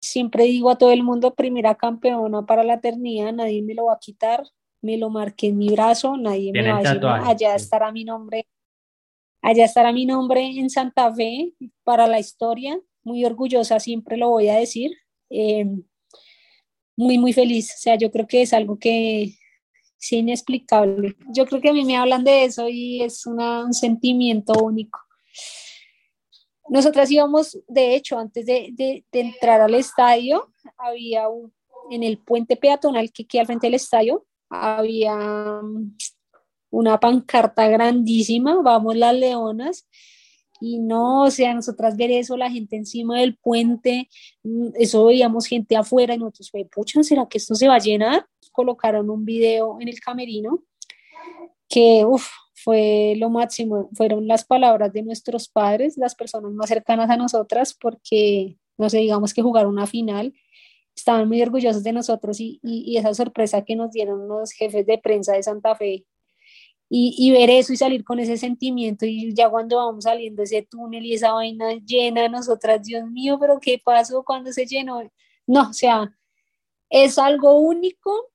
siempre digo a todo el mundo, primera campeona para la eternidad, nadie me lo va a quitar, me lo marqué en mi brazo, nadie me va a decir, allá estará mi nombre, allá estará mi nombre en Santa Fe para la historia, muy orgullosa, siempre lo voy a decir, eh, muy, muy feliz, o sea, yo creo que es algo que es inexplicable. Yo creo que a mí me hablan de eso y es un sentimiento único. Nosotras íbamos, de hecho, antes de, entrar al estadio, había un, en el puente peatonal que queda al frente del estadio, había mm, una pancarta grandísima, vamos las leonas, y no, o sea, nosotras ver eso, la gente encima del puente, mm, eso veíamos gente afuera y nosotros fue, pucha, ¿será que esto se va a llenar? Colocaron un video en el camerino que, uff, fue lo máximo, fueron las palabras de nuestros padres, las personas más cercanas a nosotras, porque, no sé, digamos que jugaron una final, estaban muy orgullosos de nosotros y, y, esa sorpresa que nos dieron los jefes de prensa de Santa Fe y, y, ver eso y salir con ese sentimiento y ya cuando vamos saliendo ese túnel y esa vaina llena, nosotras, Dios mío, pero ¿qué pasó cuando se llenó? No, o sea, es algo único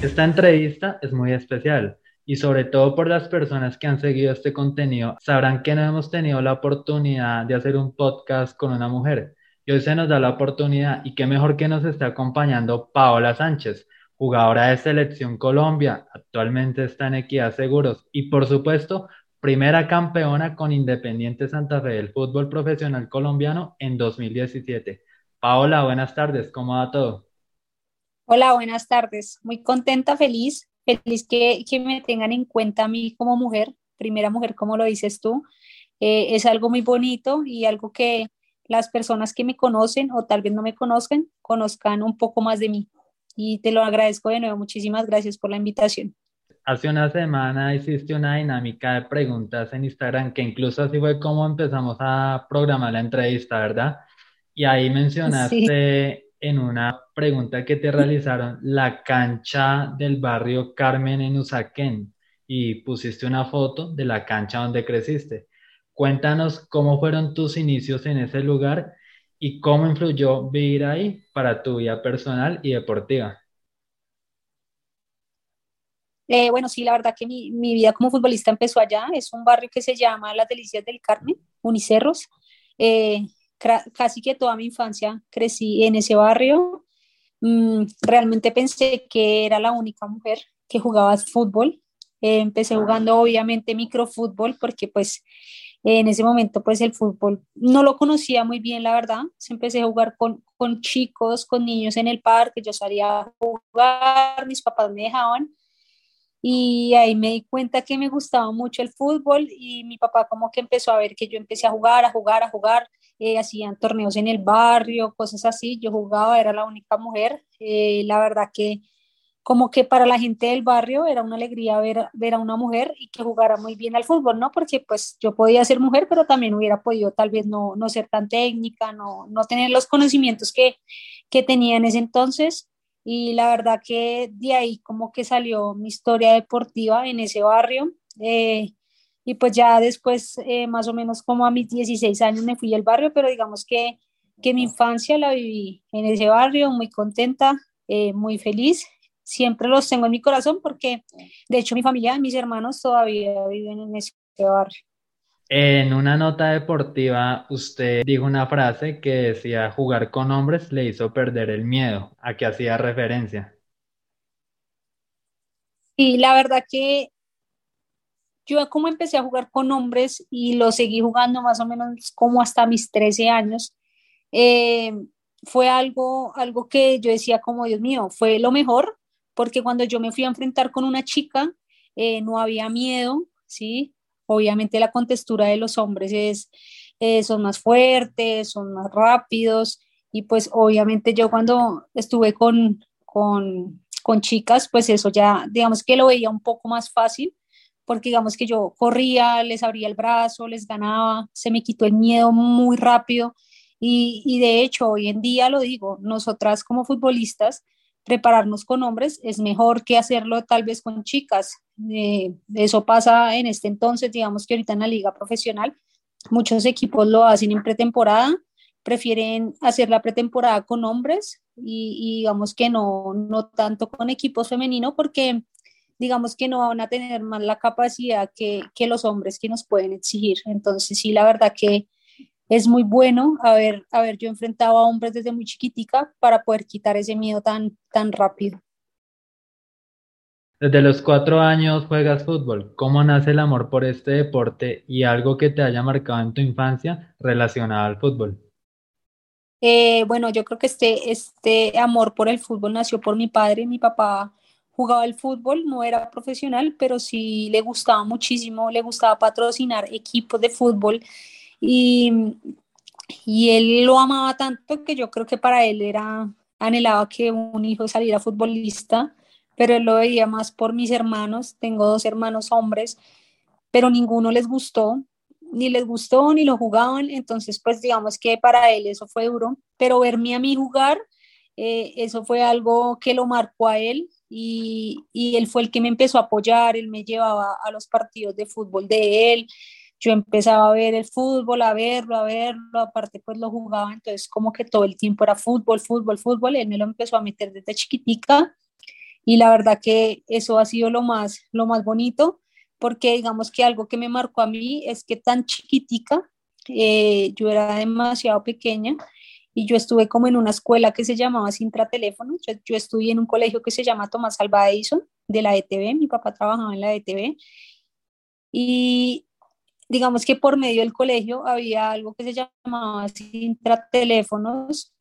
Esta entrevista es muy especial y sobre todo por las personas que han seguido este contenido, sabrán que no hemos tenido la oportunidad de hacer un podcast con una mujer. Y hoy se nos da la oportunidad y qué mejor que nos esté acompañando Paola Sánchez, jugadora de Selección Colombia, actualmente está en Equidad Seguros y por supuesto primera campeona con Independiente Santa Fe del fútbol profesional colombiano en 2017. Paola, buenas tardes, ¿cómo va todo? Hola, buenas tardes. Muy contenta, feliz, feliz que, que, me tengan en cuenta a mí como mujer, primera mujer, como lo dices tú. Eh, es algo muy bonito y algo que las personas que me conocen o tal vez no me conozcan, conozcan un poco más de mí. Y te lo agradezco de nuevo. Muchísimas gracias por la invitación. Hace una semana hiciste una dinámica de preguntas en Instagram que incluso así fue como empezamos a programar la entrevista, ¿verdad? Y ahí mencionaste en una pregunta que te realizaron la cancha del barrio Carmen en Usaquén y pusiste una foto de la cancha donde creciste. Cuéntanos cómo fueron tus inicios en ese lugar y cómo influyó vivir ahí para tu vida personal y deportiva. Eh, bueno, sí, la verdad que mi, mi, vida como futbolista empezó allá. Es un barrio que se llama Las Delicias del Carmen, Unicerros. Eh, casi que toda mi infancia crecí en ese barrio. Mm, realmente pensé que era la única mujer que jugaba fútbol. Eh, empecé jugando obviamente microfútbol porque pues en ese momento pues el fútbol no lo conocía muy bien, la verdad. Empecé a jugar con, con chicos, con niños en el parque, yo salía a jugar, mis papás me dejaban y ahí me di cuenta que me gustaba mucho el fútbol y mi papá como que empezó a ver que yo empecé a jugar, a jugar, a jugar eh, hacían torneos en el barrio, cosas así, yo jugaba, era la única mujer, eh, la verdad que como que para la gente del barrio era una alegría ver, ver a una mujer y que jugara muy bien al fútbol, ¿no? Porque pues yo podía ser mujer, pero también hubiera podido tal vez no, no ser tan técnica, no, no tener los conocimientos que, que tenía en ese entonces. Y la verdad que de ahí como que salió mi historia deportiva en ese barrio. Eh, y pues ya después, eh, más o menos como a mis 16 años me fui al barrio, pero digamos que, que mi infancia la viví en ese barrio, muy contenta, eh, muy feliz. Siempre los tengo en mi corazón porque, de hecho, mi familia, mis hermanos todavía viven en ese barrio. En una nota deportiva, usted dijo una frase que decía, jugar con hombres le hizo perder el miedo. ¿A qué hacía referencia? Y la verdad que yo como empecé a jugar con hombres y lo seguí jugando más o menos como hasta mis 13 años, eh, fue algo, algo que yo decía como, Dios mío, fue lo mejor, porque cuando yo me fui a enfrentar con una chica, eh, no había miedo, ¿sí? Obviamente la contextura de los hombres es, eh, son más fuertes, son más rápidos, y pues obviamente yo cuando estuve con, con, con chicas, pues eso ya, digamos que lo veía un poco más fácil, porque digamos que yo corría, les abría el brazo, les ganaba, se me quitó el miedo muy rápido y, y de hecho hoy en día lo digo, nosotras como futbolistas, prepararnos con hombres es mejor que hacerlo tal vez con chicas. Eh, eso pasa en este entonces, digamos que ahorita en la liga profesional, muchos equipos lo hacen en pretemporada, prefieren hacer la pretemporada con hombres y, digamos que no, no tanto con equipos femeninos porque digamos que no van a tener más la capacidad que, que los hombres que nos pueden exigir. Entonces sí, la verdad que es muy bueno haber, haber yo enfrentado a hombres desde muy chiquitica para poder quitar ese miedo tan, tan rápido. Desde los cuatro años juegas fútbol. ¿Cómo nace el amor por este deporte y algo que te haya marcado en tu infancia relacionado al fútbol? Eh, bueno, yo creo que este, este amor por el fútbol nació por mi padre. Mi papá jugaba el fútbol, no era profesional, pero sí le gustaba muchísimo, le gustaba patrocinar equipos de fútbol y, y él lo amaba tanto que yo creo que para él era, anhelaba que un hijo saliera futbolista pero él lo veía más por mis hermanos. Tengo dos hermanos hombres, pero ninguno les gustó, ni les gustó, ni lo jugaban. Entonces, pues digamos que para él eso fue duro, pero verme a mí jugar, eh, eso fue algo que lo marcó a él y, y, él fue el que me empezó a apoyar, él me llevaba a los partidos de fútbol de él. Yo empezaba a ver el fútbol, a verlo, a verlo, aparte pues lo jugaba, entonces como que todo el tiempo era fútbol, fútbol, fútbol, él me lo empezó a meter desde chiquitica y la verdad que eso ha sido lo más, lo más bonito, porque digamos que algo que me marcó a mí es que tan chiquitica, eh, yo era demasiado pequeña y yo estuve como en una escuela que se llamaba Sintra Teléfono, yo, yo estudié en un colegio que se llama Tomás Alba Edison de la ETV, mi papá trabajaba en la ETV y digamos que por medio del colegio había algo que se llamaba Sintra Teléfonos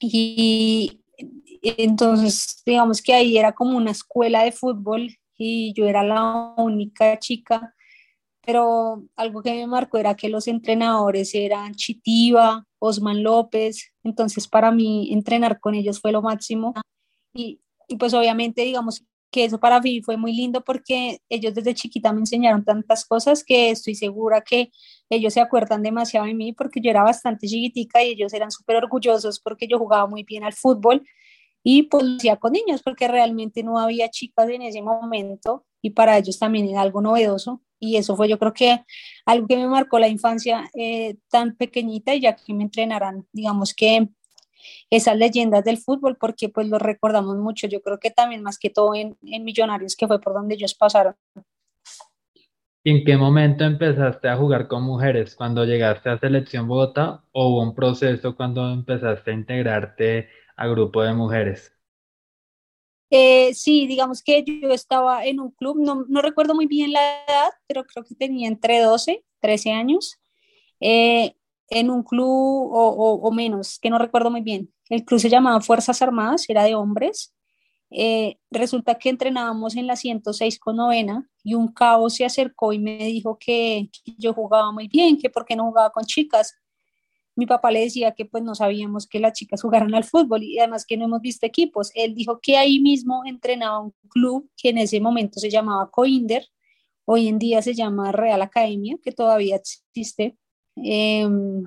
y entonces, digamos que ahí era como una escuela de fútbol y yo era la única chica, pero algo que me marcó era que los entrenadores eran Chitiva, Osman López, entonces para mí entrenar con ellos fue lo máximo. Y, pues obviamente digamos que eso para mí fue muy lindo porque ellos desde chiquita me enseñaron tantas cosas que estoy segura que ellos se acuerdan demasiado de mí porque yo era bastante chiquitica y ellos eran súper orgullosos porque yo jugaba muy bien al fútbol y pues con niños porque realmente no había chicas en ese momento y para ellos también era algo novedoso y eso fue yo creo que algo que me marcó la infancia eh, tan pequeñita y ya que me entrenaran digamos que esas leyendas del fútbol porque pues lo recordamos mucho, yo creo que también más que todo en, en Millonarios, que fue por donde ellos pasaron. ¿Y en qué momento empezaste a jugar con mujeres? ¿Cuando llegaste a Selección Bogotá o hubo un proceso cuando empezaste a integrarte a grupo de mujeres? Eh, sí, digamos que yo estaba en un club, no, recuerdo muy bien la edad, pero creo que tenía entre 12, 13 años. Eh, en un club o, menos, que no recuerdo muy bien. El club se llamaba Fuerzas Armadas, era de hombres. Eh, resulta que entrenábamos en la 106 con novena y un cabo se acercó y me dijo que, yo jugaba muy bien, que por qué no jugaba con chicas. Mi papá le decía que pues no sabíamos que las chicas jugaran al fútbol y además que no hemos visto equipos. Él dijo que ahí mismo entrenaba un club que en ese momento se llamaba Coinder, hoy en día se llama Real Academia, que todavía existe Em,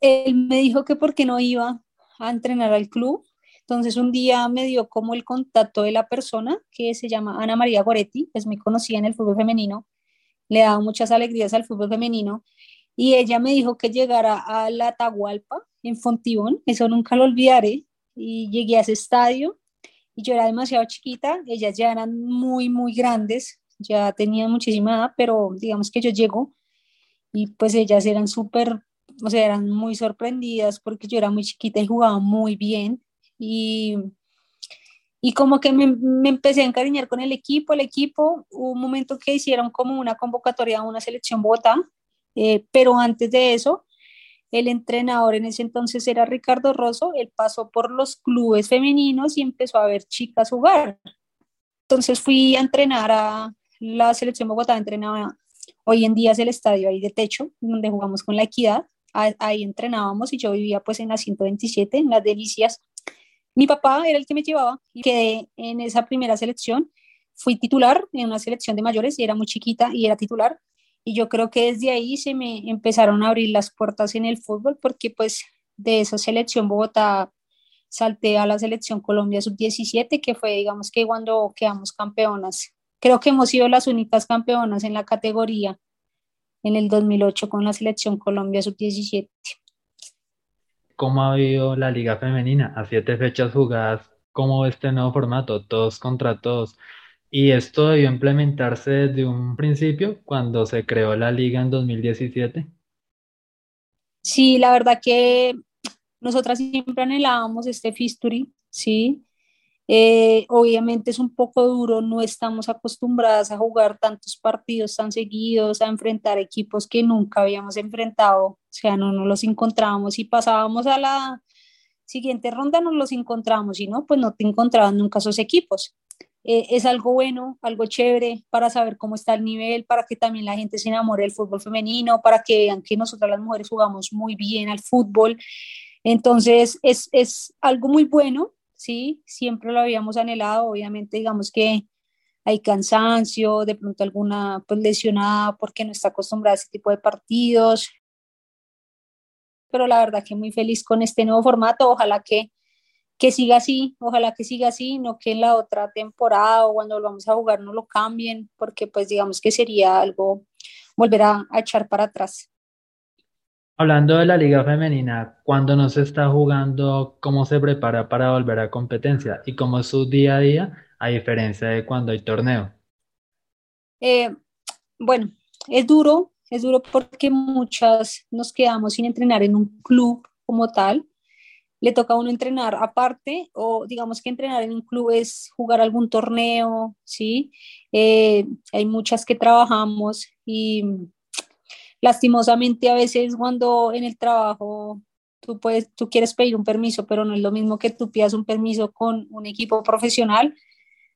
él me dijo que porque no iba a entrenar al club. Entonces un día me dio como el contacto de la persona que se llama Ana María Goretti, es muy conocida en el fútbol femenino, le da muchas alegrías al fútbol femenino y ella me dijo que llegara a la Atahualpa en Fontibón, eso nunca lo olvidaré, y llegué a ese estadio y yo era demasiado chiquita, ellas ya eran muy, muy grandes, ya tenían muchísima edad, pero digamos que yo llego y pues ellas eran súper, o sea, eran muy sorprendidas porque yo era muy chiquita y jugaba muy bien y, y como que me, me, empecé a encariñar con el equipo, el equipo, hubo un momento que hicieron como una convocatoria a una selección bota, eh, pero antes de eso, el entrenador en ese entonces era Ricardo Rosso, él pasó por los clubes femeninos y empezó a ver chicas jugar. Entonces fui a entrenar a la selección Bogotá, entrenaba Hoy en día es el estadio ahí de techo, donde jugamos con la equidad. Ahí entrenábamos y yo vivía pues en la 127, en las delicias. Mi papá era el que me llevaba y quedé en esa primera selección. Fui titular en una selección de mayores y era muy chiquita y era titular. Y yo creo que desde ahí se me empezaron a abrir las puertas en el fútbol porque pues de esa selección Bogotá salté a la selección Colombia sub-17, que fue, digamos que cuando quedamos campeonas. Creo que hemos sido las únicas campeonas en la categoría en el 2008 con la selección Colombia sub-17. ¿Cómo ha habido la liga femenina a siete fechas jugadas? ¿Cómo este nuevo formato, todos contra todos? Y esto debió implementarse desde un principio cuando se creó la liga en 2017. Sí, la verdad que nosotras siempre anhelábamos este Fisturi, ¿sí? Eh, obviamente es un poco duro, no estamos acostumbradas a jugar tantos partidos tan seguidos, a enfrentar equipos que nunca habíamos enfrentado, o sea, no nos los encontrábamos y pasábamos a la siguiente ronda, nos los encontramos y no, pues no te encontraban nunca esos equipos. Eh, es algo bueno, algo chévere para saber cómo está el nivel, para que también la gente se enamore del fútbol femenino, para que vean que nosotras las mujeres jugamos muy bien al fútbol. Entonces, es, es algo muy bueno ¿sí? Siempre lo habíamos anhelado, obviamente digamos que hay cansancio, de pronto alguna pues, lesionada porque no está acostumbrada a ese tipo de partidos, pero la verdad que muy feliz con este nuevo formato, ojalá que, que siga así, ojalá que siga así, no que en la otra temporada o cuando lo vamos a jugar no lo cambien, porque pues digamos que sería algo volver a echar para atrás. Hablando de la liga femenina, cuando no se está jugando, ¿cómo se prepara para volver a competencia? ¿Y cómo es su día a día, a diferencia de cuando hay torneo? Eh, bueno, es duro, es duro porque muchas nos quedamos sin entrenar en un club como tal. Le toca a uno entrenar aparte o digamos que entrenar en un club es jugar algún torneo, ¿sí? Eh, hay muchas que trabajamos y lastimosamente a veces cuando en el trabajo tú, puedes, tú quieres pedir un permiso, pero no es lo mismo que tú pidas un permiso con un equipo profesional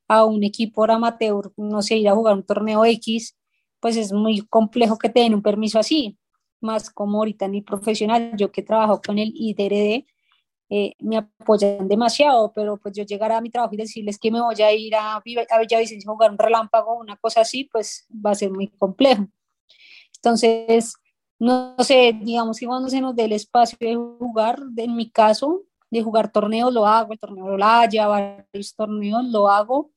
a un equipo amateur, no sé, ir a jugar un torneo X, pues es muy complejo que te den un permiso así, más como ahorita ni profesional, yo que trabajo con el IDRD, eh, me apoyan demasiado, pero pues yo llegar a mi trabajo y decirles que me voy a ir a, a Villavicencio a jugar un relámpago, una cosa así, pues va a ser muy complejo. Entonces, no, sé, digamos que cuando se nos dé el espacio de jugar, en mi caso, de jugar torneos lo hago, el torneo lo haya, varios torneos lo hago.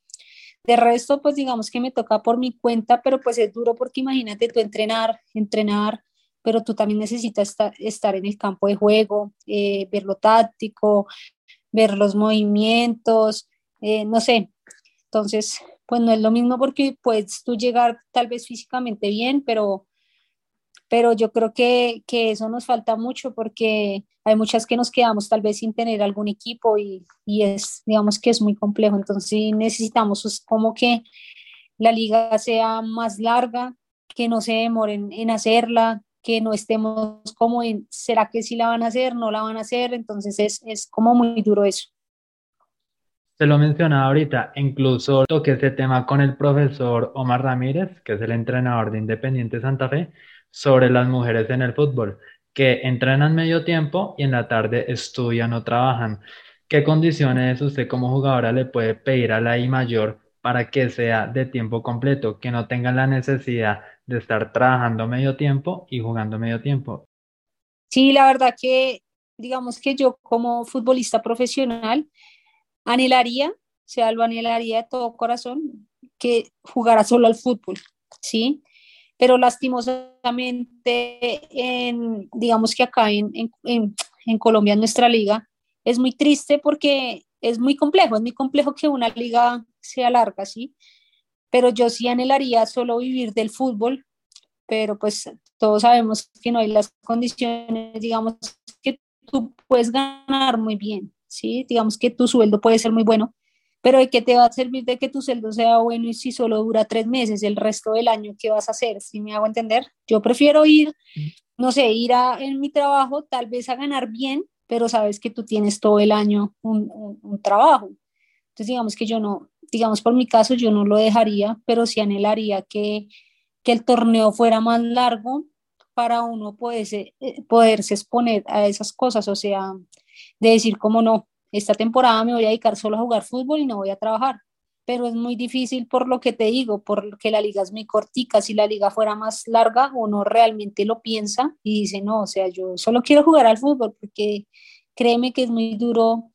De resto, pues digamos que me toca por mi cuenta, pero pues es duro porque imagínate tú entrenar, entrenar, pero tú también necesitas estar, en el campo de juego, eh, ver lo táctico, ver los movimientos, eh, no sé. Entonces, pues no es lo mismo porque puedes tú llegar tal vez físicamente bien, pero pero yo creo que, que, eso nos falta mucho porque hay muchas que nos quedamos tal vez sin tener algún equipo y, y es, digamos que es muy complejo, entonces necesitamos pues, como que la liga sea más larga, que no se demoren en hacerla, que no estemos como en, ¿será que sí la van a hacer? ¿No la van a hacer? Entonces es, es como muy duro eso. Se lo mencionaba ahorita, incluso toqué ese tema con el profesor Omar Ramírez, que es el entrenador de Independiente Santa Fe, sobre las mujeres en el fútbol, que entrenan medio tiempo y en la tarde estudian o trabajan. ¿Qué condiciones usted como jugadora le puede pedir a la I mayor para que sea de tiempo completo, que no tengan la necesidad de estar trabajando medio tiempo y jugando medio tiempo? Sí, la verdad que digamos que yo como futbolista profesional anhelaría, o sea, lo anhelaría de todo corazón, que jugara solo al fútbol, ¿sí? pero lastimosamente, en, digamos que acá en, en, en, Colombia, en nuestra liga, es muy triste porque es muy complejo, es muy complejo que una liga sea larga, ¿sí? Pero yo sí anhelaría solo vivir del fútbol, pero pues todos sabemos que no hay las condiciones, digamos que tú puedes ganar muy bien, ¿sí? Digamos que tu sueldo puede ser muy bueno, pero ¿de qué te va a servir de que tu sueldo sea bueno y si solo dura tres meses, el resto del año, ¿qué vas a hacer? Si me hago entender, yo prefiero ir, no sé, ir a, en mi trabajo tal vez a ganar bien, pero sabes que tú tienes todo el año un, un, trabajo. Entonces, digamos que yo no, digamos por mi caso, yo no lo dejaría, pero sí anhelaría que, que el torneo fuera más largo para uno poderse, eh, poderse exponer a esas cosas, o sea, de decir, como no, esta temporada me voy a dedicar solo a jugar fútbol y no voy a trabajar. Pero es muy difícil por lo que te digo, porque la liga es muy cortica. Si la liga fuera más larga, uno realmente lo piensa y dice, no, o sea, yo solo quiero jugar al fútbol porque créeme que es muy duro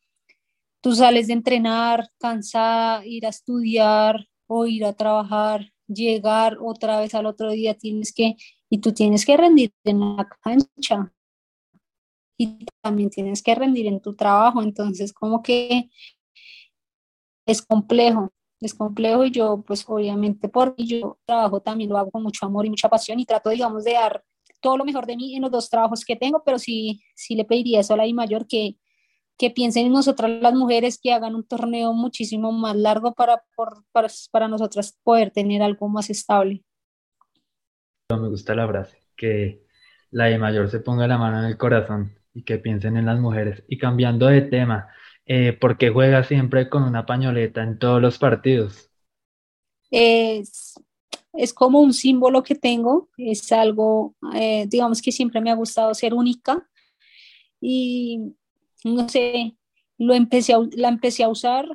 tú sales de entrenar cansada, ir a estudiar o ir a trabajar, llegar otra vez al otro día, tienes que, y tú tienes que rendir en la cancha. Y también tienes que rendir en tu trabajo, entonces como que es complejo, es complejo y yo pues obviamente por yo trabajo también lo hago con mucho amor y mucha pasión y trato digamos de dar todo lo mejor de mí en los dos trabajos que tengo, pero sí, sí le pediría eso a la I mayor que, que piensen en nosotras las mujeres, que hagan un torneo muchísimo más largo para, para, para nosotras poder tener algo más estable. Me gusta la frase, que la I mayor se ponga la mano en el corazón y que piensen en las mujeres. Y cambiando de tema, eh, ¿por qué juega siempre con una pañoleta en todos los partidos? Es, es como un símbolo que tengo, es algo, eh, digamos que siempre me ha gustado ser única y no sé, lo empecé la empecé a usar,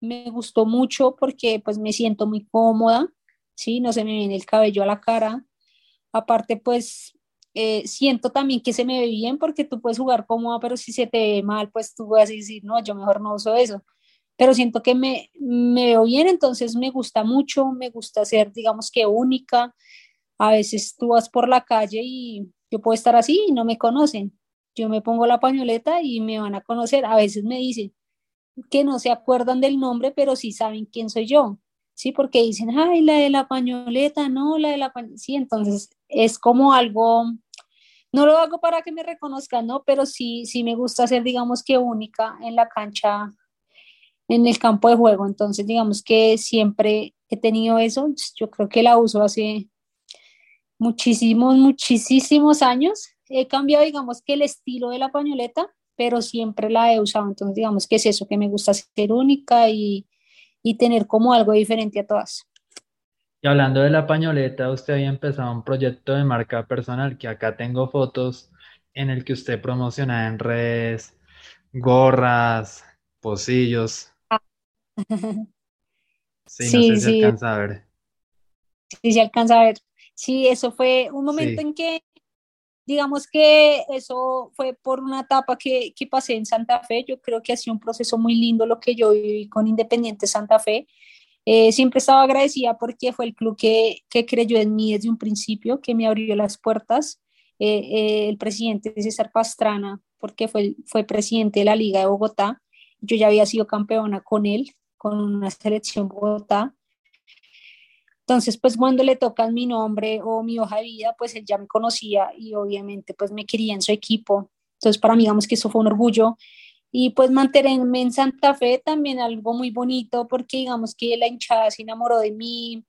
me gustó mucho porque pues me siento muy cómoda, ¿sí? No se me viene el cabello a la cara. Aparte pues eh, siento también que se me ve bien porque tú puedes jugar cómoda, pero si se te ve mal, pues tú vas a decir, no, yo mejor no uso eso pero siento que me, me veo bien, entonces me gusta mucho, me gusta ser, digamos que única. A veces tú vas por la calle y yo puedo estar así y no me conocen. Yo me pongo la pañoleta y me van a conocer. A veces me dicen que no se acuerdan del nombre, pero sí saben quién soy yo. Sí, porque dicen, ay, la de la pañoleta, no, la de la pañoleta. Sí, entonces es como algo, no lo hago para que me reconozcan, ¿no? Pero sí, sí me gusta ser, digamos que única en la cancha en el campo de juego. Entonces, digamos que siempre he tenido eso. Yo creo que la uso hace muchísimos, muchísimos años. He cambiado, digamos que el estilo de la pañoleta, pero siempre la he usado. Entonces, digamos que es eso, que me gusta ser única y, y tener como algo diferente a todas. Y hablando de la pañoleta, usted había empezado un proyecto de marca personal, que acá tengo fotos en el que usted promociona en redes, gorras, pocillos, Sí, sí, no sé si alcanza a ver. Sí, se alcanza a ver. Sí, eso fue un momento en que, digamos que eso fue por una etapa que, que, pasé en Santa Fe. Yo creo que ha sido un proceso muy lindo lo que yo viví con Independiente Santa Fe. Eh, siempre estaba agradecida porque fue el club que, que, creyó en mí desde un principio, que me abrió las puertas. Eh, eh, el presidente César Pastrana, porque fue, fue presidente de la Liga de Bogotá. Yo ya había sido campeona con él, con una selección Bogotá. Entonces, pues cuando le tocan mi nombre o mi hoja de vida, pues él ya me conocía y obviamente pues me quería en su equipo. Entonces, para mí, digamos que eso fue un orgullo. Y pues mantenerme en Santa Fe también algo muy bonito porque digamos que la hinchada se enamoró de mí.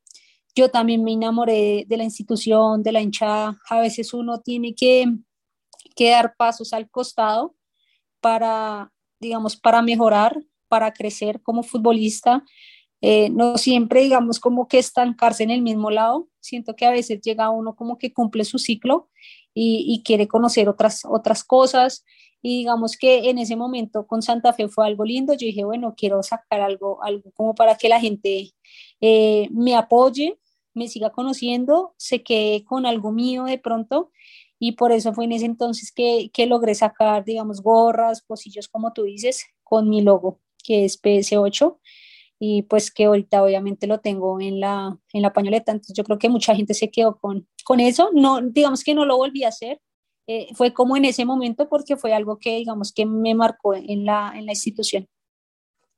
Yo también me enamoré de, la institución, de la hinchada. A veces uno tiene que, que dar pasos al costado para, digamos, para mejorar para crecer como futbolista. Eh, no siempre, digamos, como que estancarse en el mismo lado. Siento que a veces llega uno como que cumple su ciclo y, quiere conocer otras, otras cosas. Y digamos que en ese momento con Santa Fe fue algo lindo. Yo dije, bueno, quiero sacar algo, algo como para que la gente eh, me apoye, me siga conociendo, se quede con algo mío de pronto. Y por eso fue en ese entonces que, que logré sacar, digamos, gorras, posillos, como tú dices, con mi logo que es PS8 y pues que ahorita obviamente lo tengo en la, en la pañoleta, entonces yo creo que mucha gente se quedó con, con eso, no, digamos que no lo volví a hacer, eh, fue como en ese momento porque fue algo que digamos que me marcó en la, en la institución.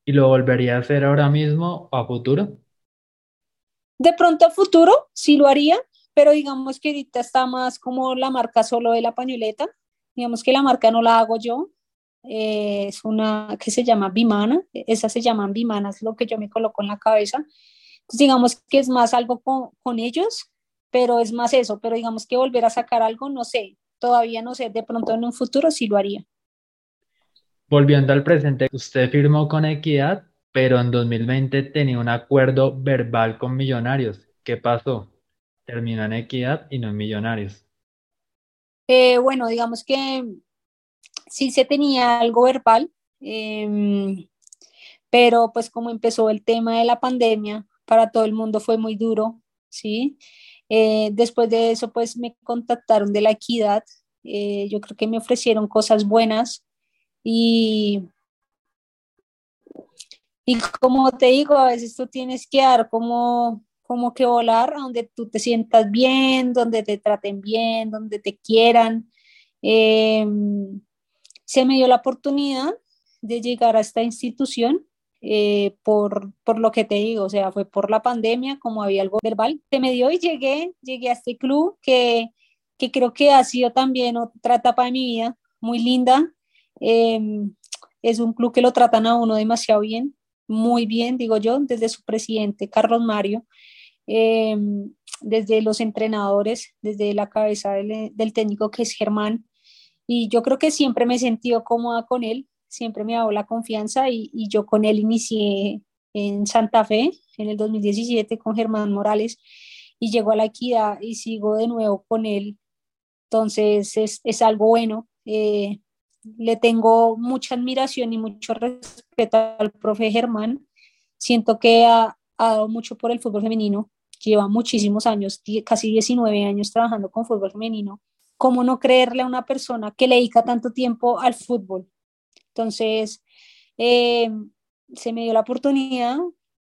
¿Y lo volvería a hacer ahora mismo o a futuro? De pronto a futuro sí lo haría, pero digamos que ahorita está más como la marca solo de la pañoleta, digamos que la marca no la hago yo, eh, es una que se llama Bimana, esas se llaman Bimanas, lo que yo me coloco en la cabeza. Entonces, digamos que es más algo con, con ellos, pero es más eso, pero digamos que volver a sacar algo, no sé, todavía no sé, de pronto en un futuro sí lo haría. Volviendo al presente, usted firmó con Equidad, pero en 2020 tenía un acuerdo verbal con Millonarios. ¿Qué pasó? Terminó en Equidad y no en Millonarios. Eh, bueno, digamos que sí se tenía algo verbal, em, pero pues como empezó el tema de la pandemia, para todo el mundo fue muy duro, ¿sí? Eh, después de eso, pues me contactaron de la equidad, eh, yo creo que me ofrecieron cosas buenas y y como te digo, a veces tú tienes que dar como, como que volar a donde tú te sientas bien, donde te traten bien, donde te quieran. Em, se me dio la oportunidad de llegar a esta institución eh, por, por, lo que te digo, o sea, fue por la pandemia, como había algo verbal, se me dio y llegué, llegué a este club que, que creo que ha sido también otra etapa de mi vida muy linda. Em, es un club que lo tratan a uno demasiado bien, muy bien, digo yo, desde su presidente, Carlos Mario, em, desde los entrenadores, desde la cabeza del, del técnico que es Germán. Y yo creo que siempre me he sentido cómoda con él, siempre me ha dado la confianza y, y, yo con él inicié en Santa Fe en el 2017 con Germán Morales y llegó a la equidad y sigo de nuevo con él. Entonces es, es algo bueno. Eh, le tengo mucha admiración y mucho respeto al profe Germán. Siento que ha, ha dado mucho por el fútbol femenino. Lleva muchísimos años, casi 19 años trabajando con fútbol femenino. ¿Cómo no creerle a una persona que le dedica tanto tiempo al fútbol? Entonces, eh, se me dio la oportunidad,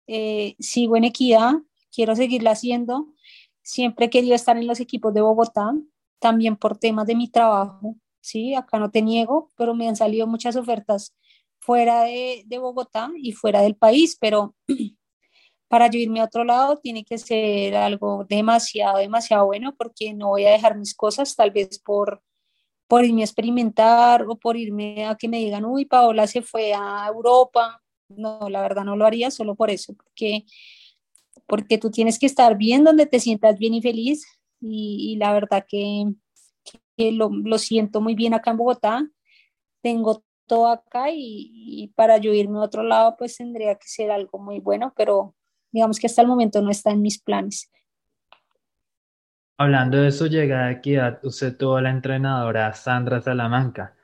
eh, sigo en equidad, quiero seguirla haciendo. Siempre he querido estar en los equipos de Bogotá, también por temas de mi trabajo, ¿sí? Acá no te niego, pero me han salido muchas ofertas fuera de, de Bogotá y fuera del país, pero para yo irme a otro lado tiene que ser algo demasiado, demasiado bueno porque no voy a dejar mis cosas tal vez por por irme a experimentar o por irme a que me digan, uy, Paola se fue a Europa. No, la verdad no lo haría solo por eso, porque, porque tú tienes que estar bien donde te sientas bien y feliz. Y, la verdad que, lo, lo, siento muy bien acá en Bogotá. Tengo todo acá y, y para yo irme a otro lado, pues tendría que ser algo muy bueno, pero digamos que hasta el momento no está en mis planes. Hablando de su llegada a Equidad, usted tuvo a la entrenadora Sandra Salamanca.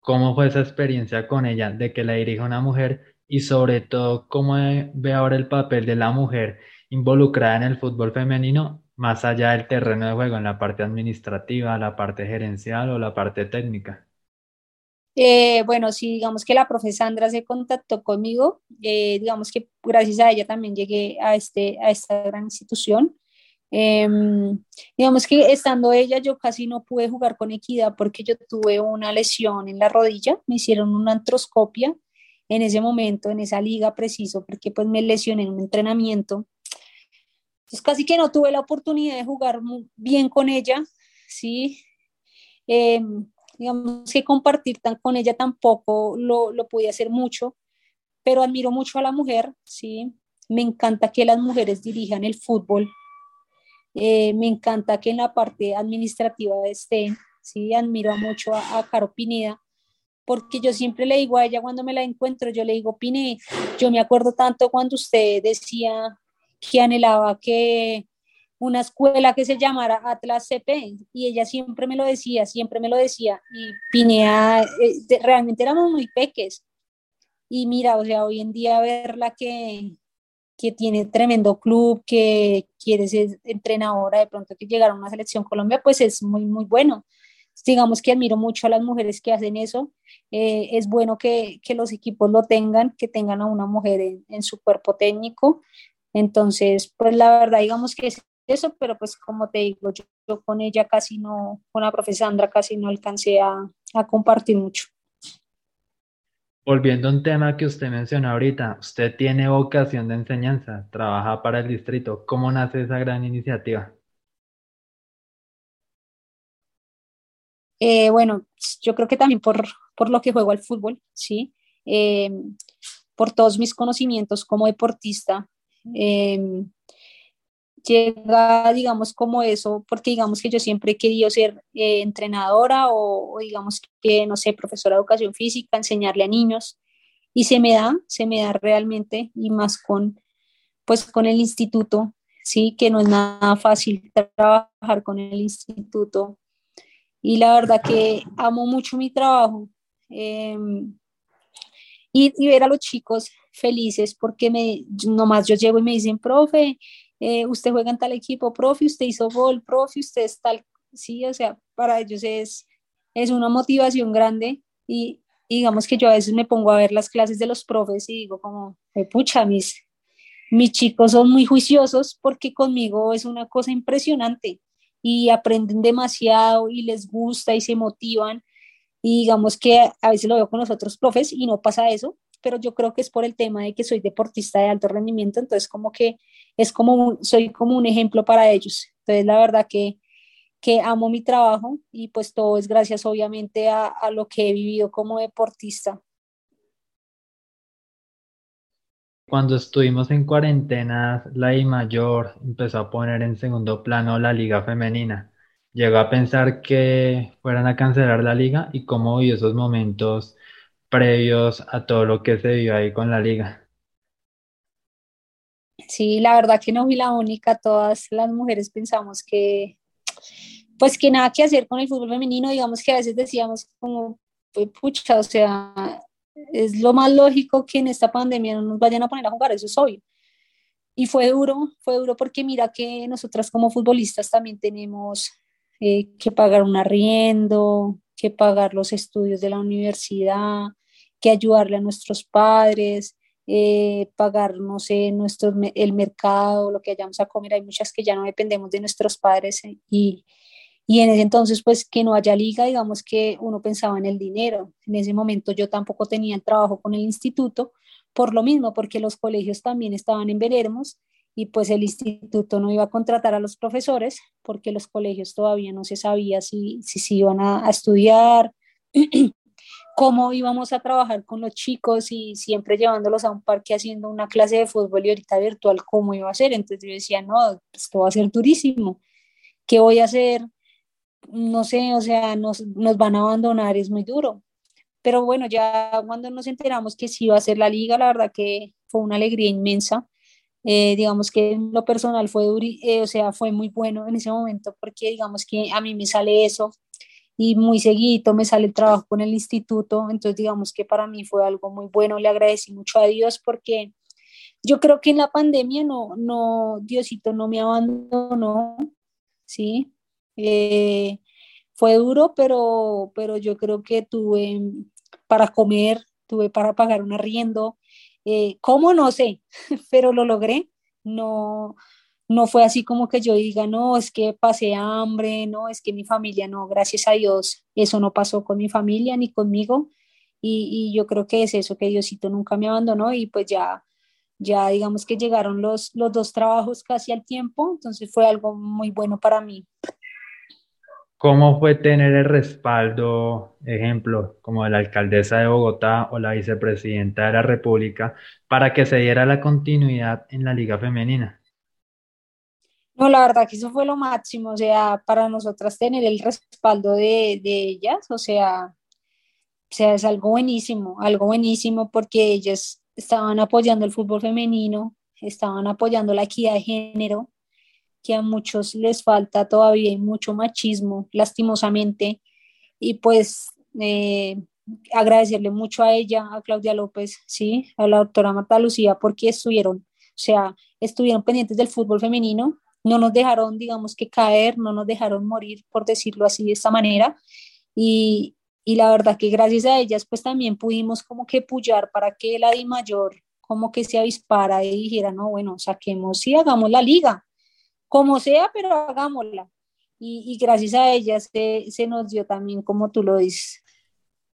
¿Cómo fue esa experiencia con ella de que la dirige una mujer y sobre todo cómo ve ahora el papel de la mujer involucrada en el fútbol femenino más allá del terreno de juego, en la parte administrativa, la parte gerencial o la parte técnica? Eh, bueno, sí, digamos que la profe Sandra se contactó conmigo, eh, digamos que gracias a ella también llegué a, este, a esta gran institución. Em, digamos que estando ella, yo casi no pude jugar con equidad porque yo tuve una lesión en la rodilla, me hicieron una antroscopia en ese momento, en esa liga preciso, porque pues me lesioné en un entrenamiento. Entonces casi que no tuve la oportunidad de jugar bien con ella, ¿sí? Digamos que compartir tan, con ella tampoco lo, lo pude hacer mucho, pero admiro mucho a la mujer, ¿sí? Me encanta que las mujeres dirijan el fútbol, eh, me encanta que en la parte administrativa estén, sí, admiro mucho a, a Caro Pineda, porque yo siempre le digo a ella cuando me la encuentro, yo le digo, Pine, yo me acuerdo tanto cuando usted decía que anhelaba que una escuela que se llamara Atlas CP, y ella siempre me lo decía, siempre me lo decía, y Pinea, eh, realmente éramos muy peques, y mira, o sea, hoy en día verla que, que tiene tremendo club, que quiere ser entrenadora, de pronto que llegar a una selección Colombia, pues es muy, muy bueno. Digamos que admiro mucho a las mujeres que hacen eso. Eh, es bueno que, que, los equipos lo tengan, que tengan a una mujer en, su cuerpo técnico. Entonces, pues la verdad, digamos que eso, pero pues como te digo, yo, yo con ella casi no, con la profesora Sandra casi no alcancé a, a compartir mucho. Volviendo a un tema que usted mencionó ahorita, usted tiene vocación de enseñanza, trabaja para el distrito. ¿Cómo nace esa gran iniciativa? Eh, bueno, yo creo que también por, por, lo que juego al fútbol, ¿sí? Eh, por todos mis conocimientos como deportista. Eh, llega, digamos, como eso, porque digamos que yo siempre he querido ser eh, entrenadora o, o, digamos que, no sé, profesora de educación física, enseñarle a niños. Y se me da, se me da realmente, y más con, pues, con el instituto, sí, que no es nada fácil trabajar con el instituto. Y la verdad que amo mucho mi trabajo. Eh, y, y, ver a los chicos felices porque me, nomás yo llego y me dicen, profe, eh, usted juega en tal equipo, profe, usted hizo gol, profe, usted es tal, sí, o sea, para ellos es, es una motivación grande y, digamos que yo a veces me pongo a ver las clases de los profes y digo como, pucha, mis, mis chicos son muy juiciosos porque conmigo es una cosa impresionante y aprenden demasiado y les gusta y se motivan. Y digamos que a veces lo veo con los otros profes y no pasa eso, pero yo creo que es por el tema de que soy deportista de alto rendimiento, entonces como que es como, soy como un ejemplo para ellos. Entonces la verdad que, que amo mi trabajo y pues todo es gracias obviamente a, a lo que he vivido como deportista. Cuando estuvimos en cuarentena, la I mayor empezó a poner en segundo plano la liga femenina. Llegó a pensar que fueran a cancelar la liga y cómo vio esos momentos previos a todo lo que se vio ahí con la liga. Sí, la verdad que no fui la única, todas las mujeres pensamos que, pues que nada que hacer con el fútbol femenino, digamos que a veces decíamos como, pues pucha, o sea, es lo más lógico que en esta pandemia no nos vayan a poner a jugar, eso es obvio. Y fue duro, fue duro porque mira que nosotras como futbolistas también tenemos eh, que pagar un arriendo, que pagar los estudios de la universidad, que ayudarle a nuestros padres, eh, pagar, no sé, nuestro, el mercado, lo que hayamos a comer. Hay muchas que ya no dependemos de nuestros padres eh, y, y en ese entonces, pues que no haya liga, digamos que uno pensaba en el dinero. En ese momento yo tampoco tenía el trabajo con el instituto por lo mismo, porque los colegios también estaban en veremos y pues el instituto no iba a contratar a los profesores porque los colegios todavía no se sabía si, si se iban a, a estudiar, cómo íbamos a trabajar con los chicos y siempre llevándolos a un parque haciendo una clase de fútbol y ahorita virtual, cómo iba a ser. Entonces yo decía, no, esto va a ser durísimo. ¿Qué voy a hacer? No sé, o sea, nos, nos van a abandonar, es muy duro. Pero bueno, ya cuando nos enteramos que sí iba a ser la liga, la verdad que fue una alegría inmensa. Eh, digamos que en lo personal fue, eh, o sea, fue muy bueno en ese momento porque digamos que a mí me sale eso y muy seguido me sale el trabajo con el instituto, entonces digamos que para mí fue algo muy bueno, le agradecí mucho a Dios porque yo creo que en la pandemia no, no, Diosito no me abandonó, ¿sí? Eh, fue duro, pero, pero yo creo que tuve para comer, tuve para pagar un arriendo, eh, ¿cómo? No sé, pero lo logré, no, no fue así como que yo diga, no, es que pasé hambre, no, es que mi familia, no, gracias a Dios, eso no pasó con mi familia ni conmigo. Y, yo creo que es eso, que Diosito nunca me abandonó y pues ya, ya digamos que llegaron los, los dos trabajos casi al tiempo, entonces fue algo muy bueno para mí. ¿Cómo fue tener el respaldo, ejemplo, como de la alcaldesa de Bogotá o la vicepresidenta de la República, para que se diera la continuidad en la liga femenina? No, la verdad que eso fue lo máximo, o sea, para nosotras tener el respaldo de, ellas, o sea, sea, es algo buenísimo, algo buenísimo porque ellas estaban apoyando el fútbol femenino, estaban apoyando la equidad de género, que a muchos les falta todavía mucho machismo, lastimosamente, y pues eh, agradecerle mucho a ella, a Claudia López, sí, a la doctora Marta Lucía, porque estuvieron, o sea, estuvieron pendientes del fútbol femenino, no nos dejaron, digamos que caer, no nos dejaron morir, por decirlo así de esta manera. Y, y la verdad que gracias a ellas, pues también pudimos como que puyar para que la Di Mayor como que se avispara y dijera, no, bueno, saquemos y hagamos la liga, como sea, pero hagámosla. Y, y gracias a ellas se, se nos dio también, como tú lo dices,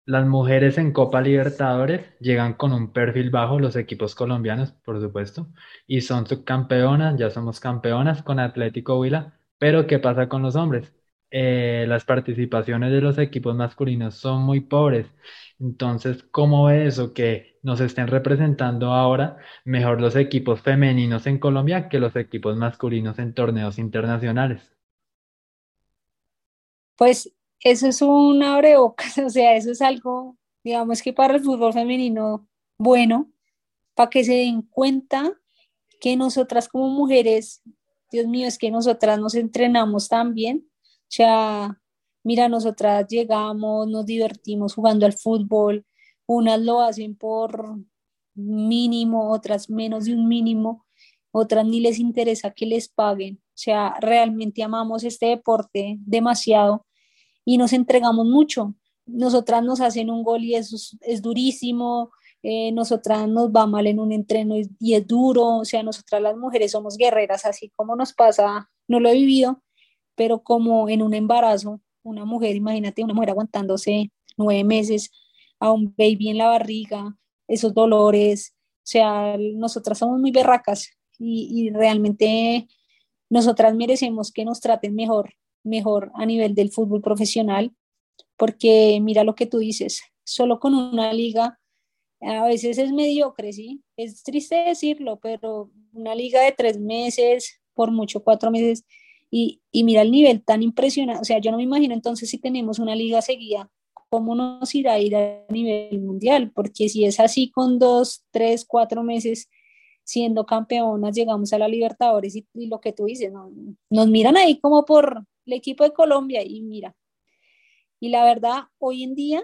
las mujeres en Copa Libertadores llegan con un perfil bajo, los equipos colombianos, por supuesto, y son subcampeonas, ya somos campeonas con Atlético Huila, pero ¿qué pasa con los hombres? Eh, las participaciones de los equipos masculinos son muy pobres. Entonces, ¿cómo ve eso que nos estén representando ahora mejor los equipos femeninos en Colombia que los equipos masculinos en torneos internacionales? Pues eso es un abrebocas, o sea, eso es algo, digamos que para el fútbol femenino bueno, para que se den cuenta que nosotras como mujeres, Dios mío, es que nosotras nos entrenamos también, o sea, mira, nosotras llegamos, nos divertimos jugando al fútbol, unas lo hacen por mínimo, otras menos de un mínimo, otras ni les interesa que les paguen, o sea, realmente amamos este deporte demasiado y nos entregamos mucho. nosotras nos hacen un gol y eso es, durísimo, eh, nosotras nos va mal en un entreno y, es duro, o sea, nosotras las mujeres somos guerreras, así como nos pasa, no lo he vivido, pero como en un embarazo, una mujer, imagínate, una mujer aguantándose nueve meses a un baby en la barriga, esos dolores, o sea, nosotras somos muy berracas y, y realmente nosotras merecemos que nos traten mejor, mejor a nivel del fútbol profesional, porque mira lo que tú dices, solo con una liga a veces es mediocre, ¿sí? Es triste decirlo, pero una liga de tres meses, por mucho cuatro meses, y, y, mira el nivel tan impresionante, o sea, yo no me imagino entonces si tenemos una liga seguida, ¿cómo nos irá a ir a nivel mundial? Porque si es así con dos, tres, cuatro meses siendo campeonas, llegamos a la Libertadores y, lo que tú dices, nos miran ahí como por el equipo de Colombia y mira. Y la verdad, hoy en día,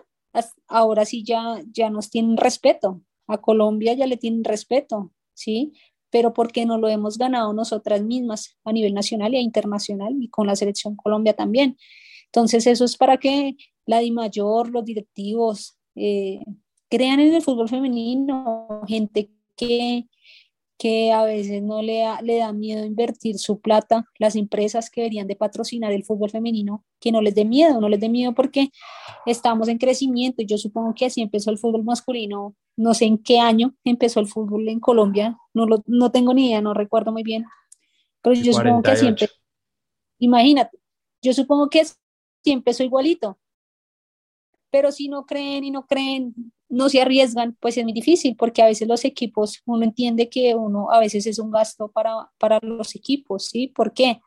ahora sí ya, ya nos tienen respeto. A Colombia ya le tienen respeto, ¿sí? Pero porque no lo hemos ganado nosotras mismas a nivel nacional y internacional y con la selección Colombia también. Entonces, eso es para que la Di Mayor, los directivos, eh, crean en el fútbol femenino, gente que, que a veces no le, le da miedo invertir su plata, las empresas que deberían de patrocinar el fútbol femenino, que no les dé miedo, no les dé miedo porque estamos en crecimiento. Yo supongo que así empezó el fútbol masculino, no sé en qué año empezó el fútbol en Colombia, no, lo, no tengo ni idea, no recuerdo muy bien, pero yo supongo que así empezó. Imagínate, yo supongo que así empezó igualito, pero si no creen y no creen, no se arriesgan, pues es muy difícil porque a veces los equipos, uno entiende que uno a veces es un gasto para, para los equipos, ¿sí? ¿Por qué?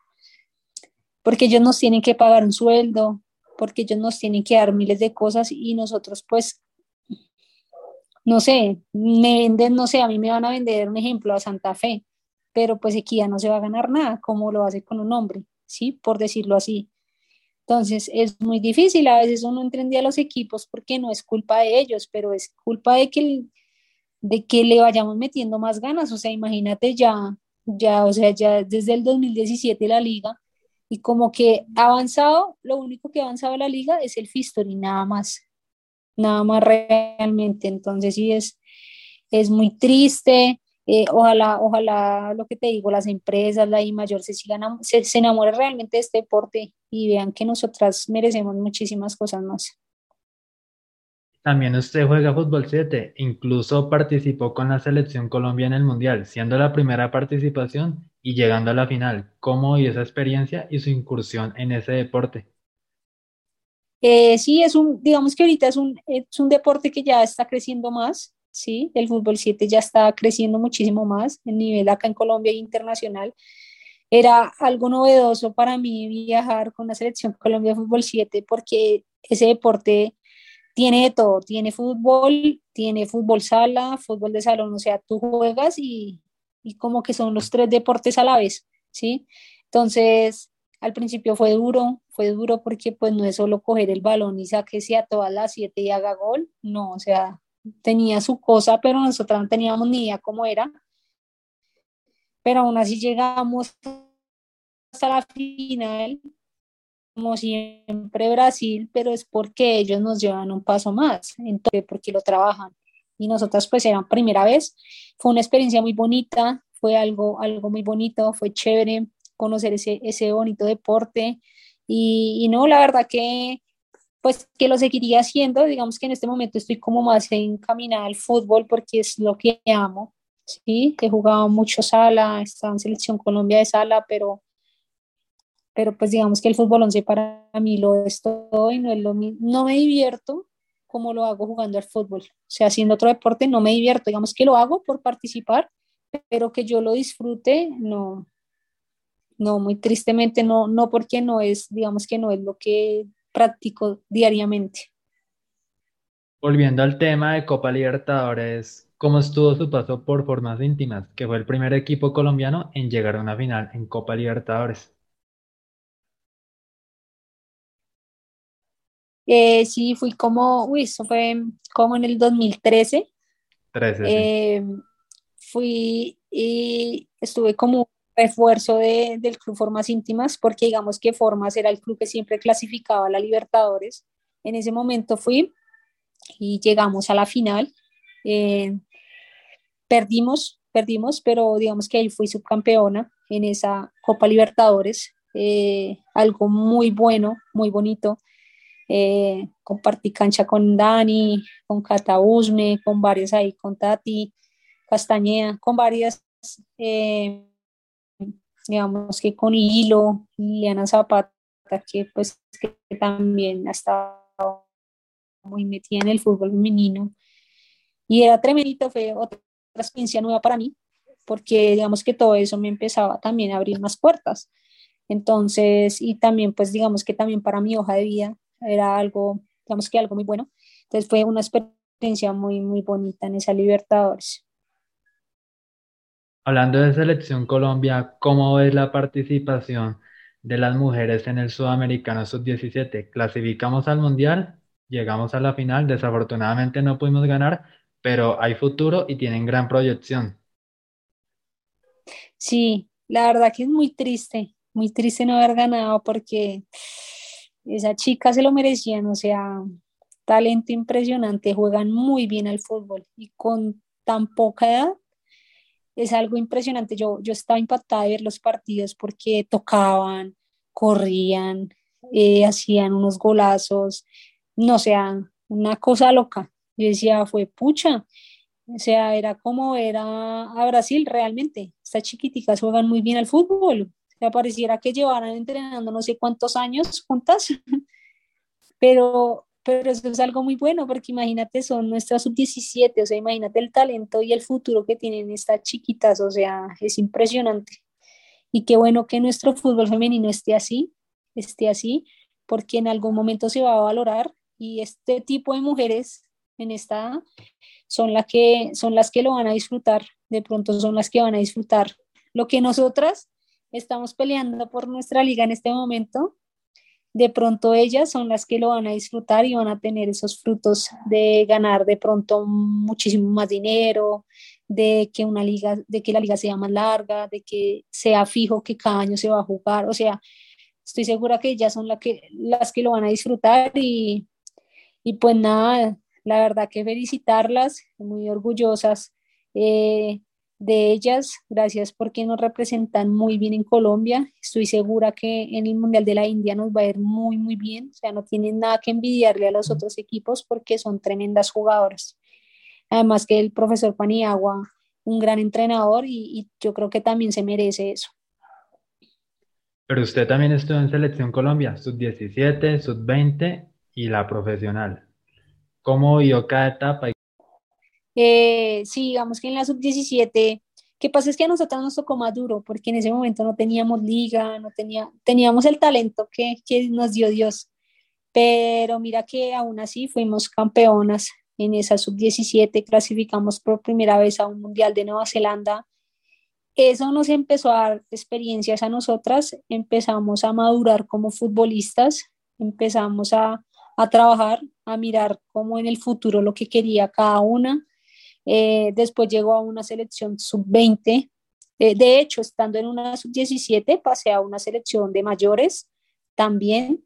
Porque ellos nos tienen que pagar un sueldo, porque ellos nos tienen que dar miles de cosas y nosotros pues, no sé, me venden, no sé, a mí me van a vender un ejemplo a Santa Fe, pero pues Equidad no se va a ganar nada, como lo hace con un hombre, ¿sí? Por decirlo así. Entonces es muy difícil, a veces uno entendía a los equipos porque no es culpa de ellos, pero es culpa de que, de que le vayamos metiendo más ganas. O sea, imagínate ya, ya, o sea, ya desde el 2017 la liga y como que ha avanzado, lo único que ha avanzado la liga es el Fistori, nada más, nada más realmente. Entonces sí es, es muy triste. Eh, ojalá, ojalá lo que te digo, las empresas, la I mayor se sigan, se, se enamore realmente de este deporte y vean que nosotras merecemos muchísimas cosas más. También usted juega fútbol 7, incluso participó con la selección Colombia en el Mundial, siendo la primera participación y llegando a la final. ¿Cómo y esa experiencia y su incursión en ese deporte? Eh, sí, es un, digamos que ahorita es un, es un deporte que ya está creciendo más. ¿Sí? El fútbol 7 ya está creciendo muchísimo más en nivel acá en Colombia e internacional. Era algo novedoso para mí viajar con la selección Colombia Fútbol 7 porque ese deporte tiene de todo, tiene fútbol, tiene fútbol sala, fútbol de salón, o sea, tú juegas y, y como que son los tres deportes a la vez, ¿sí? Entonces, al principio fue duro, fue duro porque pues no es solo coger el balón y saquese a todas las siete y haga gol, no, o sea, tenía su cosa, pero nosotros no teníamos ni idea cómo era. Pero aún así llegamos hasta la final, como siempre Brasil, pero es porque ellos nos llevan un paso más, entonces porque lo trabajan. Y nosotras pues era primera vez, fue una experiencia muy bonita, fue algo, algo muy bonito, fue chévere conocer ese, ese bonito deporte. Y, y no, la verdad que pues que lo seguiría haciendo, digamos que en este momento estoy como más encaminada al fútbol porque es lo que amo, sí, he jugado mucho sala, estaba en selección Colombia de sala, pero, pero pues digamos que el fútbol 11 para mí lo es todo y no es lo no me divierto como lo hago jugando al fútbol, o sea, haciendo otro deporte no me divierto, digamos que lo hago por participar, pero que yo lo disfrute, no, no, muy tristemente no, no porque no es, digamos que no es lo que práctico diariamente. Volviendo al tema de Copa Libertadores, ¿cómo estuvo su paso por Formas Íntimas, que fue el primer equipo colombiano en llegar a una final en Copa Libertadores? Eh, sí, fui como, uy, eso fue como en el 2013. 13, eh, fui y estuve como refuerzo de, del club Formas Íntimas, porque digamos que Formas era el club que siempre clasificaba a la Libertadores, en ese momento fui y llegamos a la final. Eh, perdimos, perdimos, pero digamos que ahí fui subcampeona en esa Copa Libertadores. Eh, algo muy bueno, muy bonito. Eh, compartí cancha con Dani, con Cata Usme, con varios ahí, con Tati Castañeda, con varias, digamos que con Hilo, Liliana Zapata, que pues que también ha estado muy metida en el fútbol femenino. Y era tremendo, fue otra experiencia nueva para mí, porque digamos que todo eso me empezaba también a abrir más puertas. Entonces, y también pues digamos que también para mi hoja de vida era algo, digamos que algo muy bueno. Entonces fue una experiencia muy, muy bonita en esa Libertadores. Hablando de Selección Colombia, ¿cómo ves la participación de las mujeres en el Sudamericano Sub-17? Clasificamos al Mundial, llegamos a la final, desafortunadamente no pudimos ganar, pero hay futuro y tienen gran proyección. Sí, la verdad que es muy triste, muy triste no haber ganado porque esa chica se lo merecían, o sea, talento impresionante, juegan muy bien al fútbol y con tan poca edad es algo impresionante. Yo, yo estaba impactada de ver los partidos porque tocaban, corrían, eh, hacían unos golazos, no sea, una cosa loca. Yo decía, fue pucha. O sea, era como era a Brasil realmente. Estas chiquiticas juegan muy bien al fútbol. O sea, pareciera que llevaran entrenando no sé cuántos años juntas. Pero, pero eso es algo muy bueno porque imagínate, son nuestras sub-17, o sea, imagínate el talento y el futuro que tienen estas chiquitas, o sea, es impresionante. Y qué bueno que nuestro fútbol femenino esté así, esté así, porque en algún momento se va a valorar y este tipo de mujeres en esta son, la que, son las que lo van a disfrutar, de pronto son las que van a disfrutar lo que nosotras estamos peleando por nuestra liga en este momento, de pronto ellas son las que lo van a disfrutar y van a tener esos frutos de ganar de pronto muchísimo más dinero, de que una liga, de que la liga sea más larga, de que sea fijo que cada año se va a jugar, o sea, estoy segura que ellas son que, las que lo van a disfrutar y, y pues nada, la verdad que felicitarlas, muy orgullosas. Eh, de ellas, gracias porque nos representan muy bien en Colombia, estoy segura que en el Mundial de la India nos va a ir muy, muy bien, o sea, no tienen nada que envidiarle a los otros equipos porque son tremendas jugadoras. Además que el profesor Paniagua, un gran entrenador y, y yo creo que también se merece eso. Pero usted también estuvo en Selección Colombia, sub-17, sub-20 y la profesional. ¿Cómo vio cada etapa? Eh, sí, digamos que en la sub-17, ¿qué pasa? Es que a nosotros nos tocó más duro, porque en ese momento no teníamos liga, no tenía, teníamos el talento que, que nos dio Dios. Pero mira que aún así fuimos campeonas en esa sub-17, clasificamos por primera vez a un mundial de Nueva Zelanda. Eso nos empezó a dar experiencias a nosotras, empezamos a madurar como futbolistas, empezamos a, a trabajar, a mirar cómo en el futuro lo que quería cada una. Eh, después llegó a una selección sub-20. Eh, de hecho, estando en una sub-17, pasé a una selección de mayores también.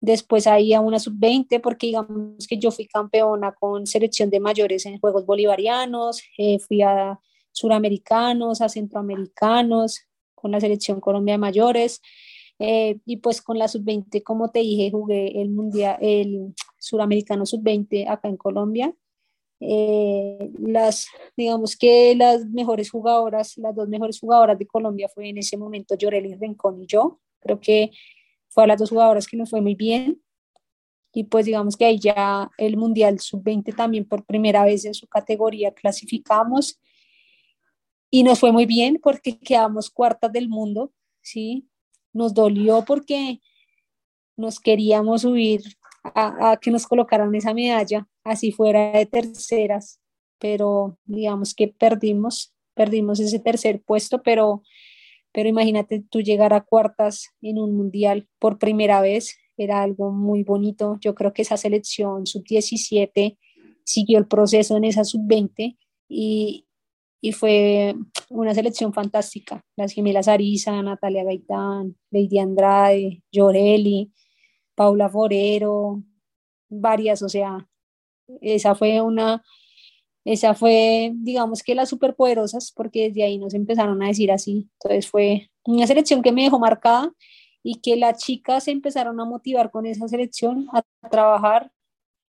Después ahí a una sub-20, porque digamos que yo fui campeona con selección de mayores en Juegos Bolivarianos, eh, fui a suramericanos, a centroamericanos, con la selección Colombia de mayores. Eh, y pues con la sub-20, como te dije, jugué el mundial, el suramericano sub-20 acá en Colombia. Eh, las, digamos que las mejores jugadoras, las dos mejores jugadoras de Colombia fue en ese momento Yoreli Rincón y yo. Creo que fue a las dos jugadoras que nos fue muy bien. Y pues digamos que ahí ya el Mundial Sub-20 también por primera vez en su categoría clasificamos y nos fue muy bien porque quedamos cuartas del mundo, ¿sí? nos dolió porque nos queríamos subir a, que nos colocaran esa medalla, así fuera de terceras, pero digamos que perdimos, perdimos ese tercer puesto, pero, pero imagínate tú llegar a cuartas en un mundial por primera vez, era algo muy bonito. Yo creo que esa selección sub-17 siguió el proceso en esa sub-20 y, y fue una selección fantástica. Las gemelas Arisa, Natalia Gaitán, Lady Andrade, Llorelli, Paula Forero, varias, o sea, esa fue una, esa fue, digamos que las superpoderosas, porque desde ahí nos empezaron a decir así. Entonces fue una selección que me dejó marcada y que las chicas se empezaron a motivar con esa selección a trabajar,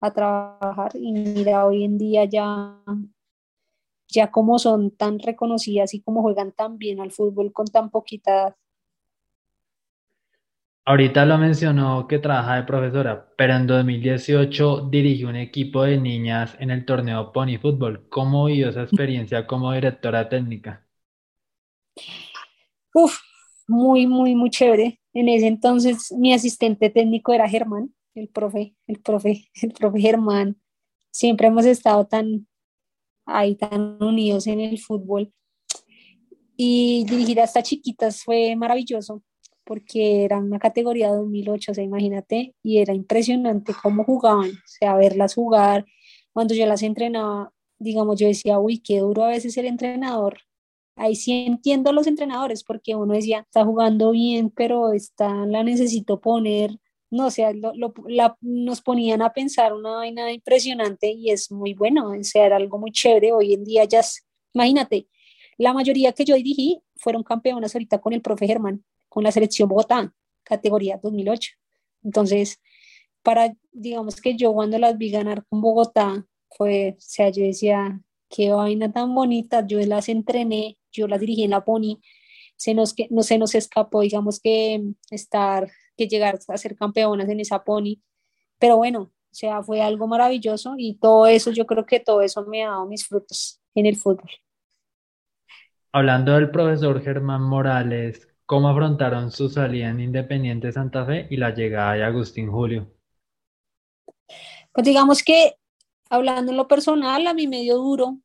a trabajar y mira, hoy en día ya ya como son tan reconocidas y como juegan tan bien al fútbol con tan poquita. Ahorita lo mencionó que trabaja de profesora, pero en 2018 dirigió un equipo de niñas en el torneo Pony Fútbol. ¿Cómo vivió esa experiencia como directora técnica? Uf, muy, muy, muy chévere. En ese entonces mi asistente técnico era Germán, el profe, el profe, el profe Germán. Siempre hemos estado tan, ahí tan unidos en el fútbol. Y dirigir a estas chiquitas fue maravilloso porque era una categoría 2008, o sea, imagínate, y era impresionante cómo jugaban, o sea, verlas jugar. Cuando yo las entrenaba, digamos, yo decía, uy, qué duro a veces el entrenador. Ahí sí entiendo a los entrenadores, porque uno decía, está jugando bien, pero está, la necesito poner, no, o sea, nos ponían a pensar una vaina impresionante y es muy bueno, o sea, era algo muy chévere. Hoy en día ya, imagínate, la mayoría que yo dirigí fueron campeonas ahorita con el profe Germán con la selección Bogotá, categoría 2008. Entonces, para, digamos que yo cuando las vi ganar con Bogotá, fue, o sea, yo decía, qué vaina tan bonita, yo las entrené, yo las dirigí en la Pony, se nos, que, no se nos escapó, digamos que estar, que llegar a ser campeonas en esa Pony, pero bueno, o sea, fue algo maravilloso y todo eso, yo creo que todo eso me ha dado mis frutos en el fútbol. Hablando del profesor Germán Morales, ¿Cómo afrontaron su salida en Independiente Santa Fe y la llegada de Agustín Julio? Pues digamos que hablando en lo personal, a mí me dio duro,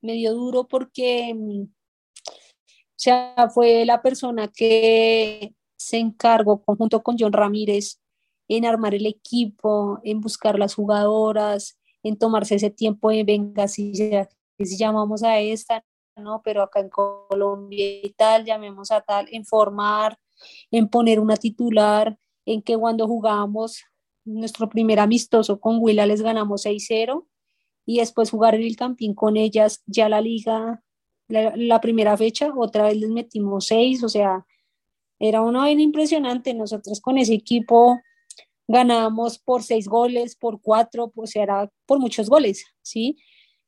me dio duro porque, mm, o sea, fue la persona que se encargó conjunto con John Ramírez en armar el equipo, en buscar las jugadoras, en tomarse ese tiempo de venga, si, si llamamos a esta, ¿no? Pero acá en Colombia y tal, llamemos a tal, en formar, en poner una titular, en que cuando jugamos nuestro primer amistoso con Huila les ganamos 6-0 y después jugar en el campín con ellas, ya la liga, la, primera fecha, otra vez les metimos 6, o sea, era una vaina impresionante. Nosotros con ese equipo ganábamos por 6 goles, por 4, pues era por muchos goles, ¿sí?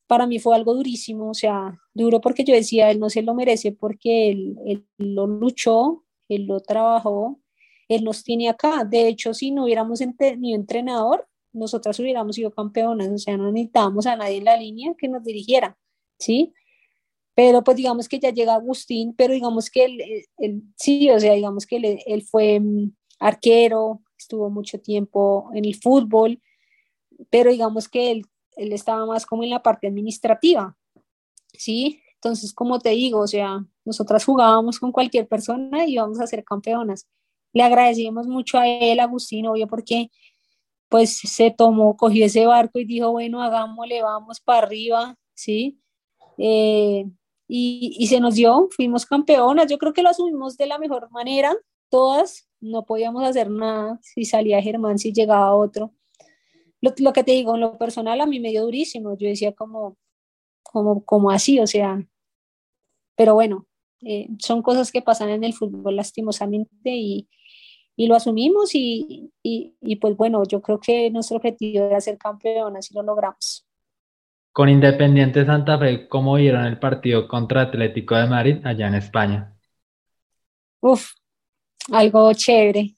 Para mí fue algo durísimo, o sea, duro porque yo decía, él no se lo merece porque él, él, lo luchó, él lo trabajó, él nos tiene acá. De hecho, si no hubiéramos tenido entrenador, nosotras hubiéramos sido campeonas, o sea, no necesitábamos a nadie en la línea que nos dirigiera, ¿sí? Pero pues digamos que ya llega Agustín, pero digamos que él, sí, o sea, digamos que él, él fue mm, arquero, estuvo mucho tiempo en el fútbol, pero digamos que él él estaba más como en la parte administrativa, ¿sí? Entonces, como te digo, o sea, nosotras jugábamos con cualquier persona y íbamos a ser campeonas. Le agradecemos mucho a él, Agustín, obvio, porque pues se tomó, cogió ese barco y dijo, bueno, hagámosle, vamos para arriba, ¿sí? Eh, y, y, se nos dio, fuimos campeonas, yo creo que lo asumimos de la mejor manera, todas, no podíamos hacer nada si salía Germán, si llegaba otro, lo, que te digo, en lo personal a mí me dio durísimo, yo decía como, como, como así, o sea, pero bueno, eh, son cosas que pasan en el fútbol lastimosamente y, y lo asumimos y, y, y, pues bueno, yo creo que nuestro objetivo era ser campeón, así lo logramos. Con Independiente Santa Fe, ¿cómo vieron el partido contra Atlético de Madrid allá en España? Uf, algo chévere,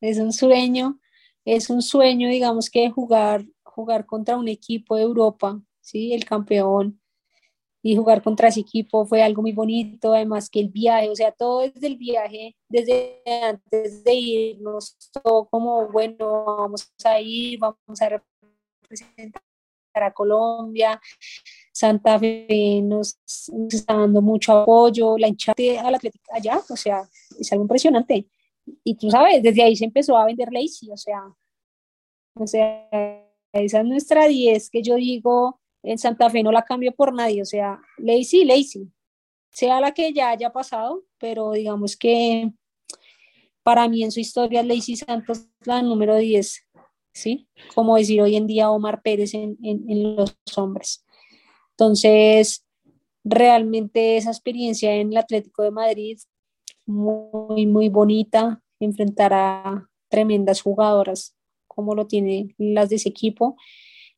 es un sueño es un sueño, digamos, que jugar, jugar contra un equipo de Europa, ¿sí? El campeón, y jugar contra ese equipo fue algo muy bonito, además que el viaje, o sea, todo desde el viaje, desde antes de irnos, todo como, bueno, vamos a ir, vamos a representar a Colombia, Santa Fe nos, está dando mucho apoyo, la hinchada al Atlético allá, o sea, es algo impresionante y tú sabes, desde ahí se empezó a vender Lazy, o sea, o sea, esa es nuestra 10 que yo digo, en Santa Fe no la cambio por nadie, o sea, Lazy, Lazy, sea la que ya haya pasado, pero digamos que para mí en su historia Lazy Santos la número 10, ¿sí? Como decir hoy en día Omar Pérez en, en los hombres. Entonces, realmente esa experiencia en el Atlético de Madrid, muy, muy bonita, enfrentar a tremendas jugadoras como lo tienen las de ese equipo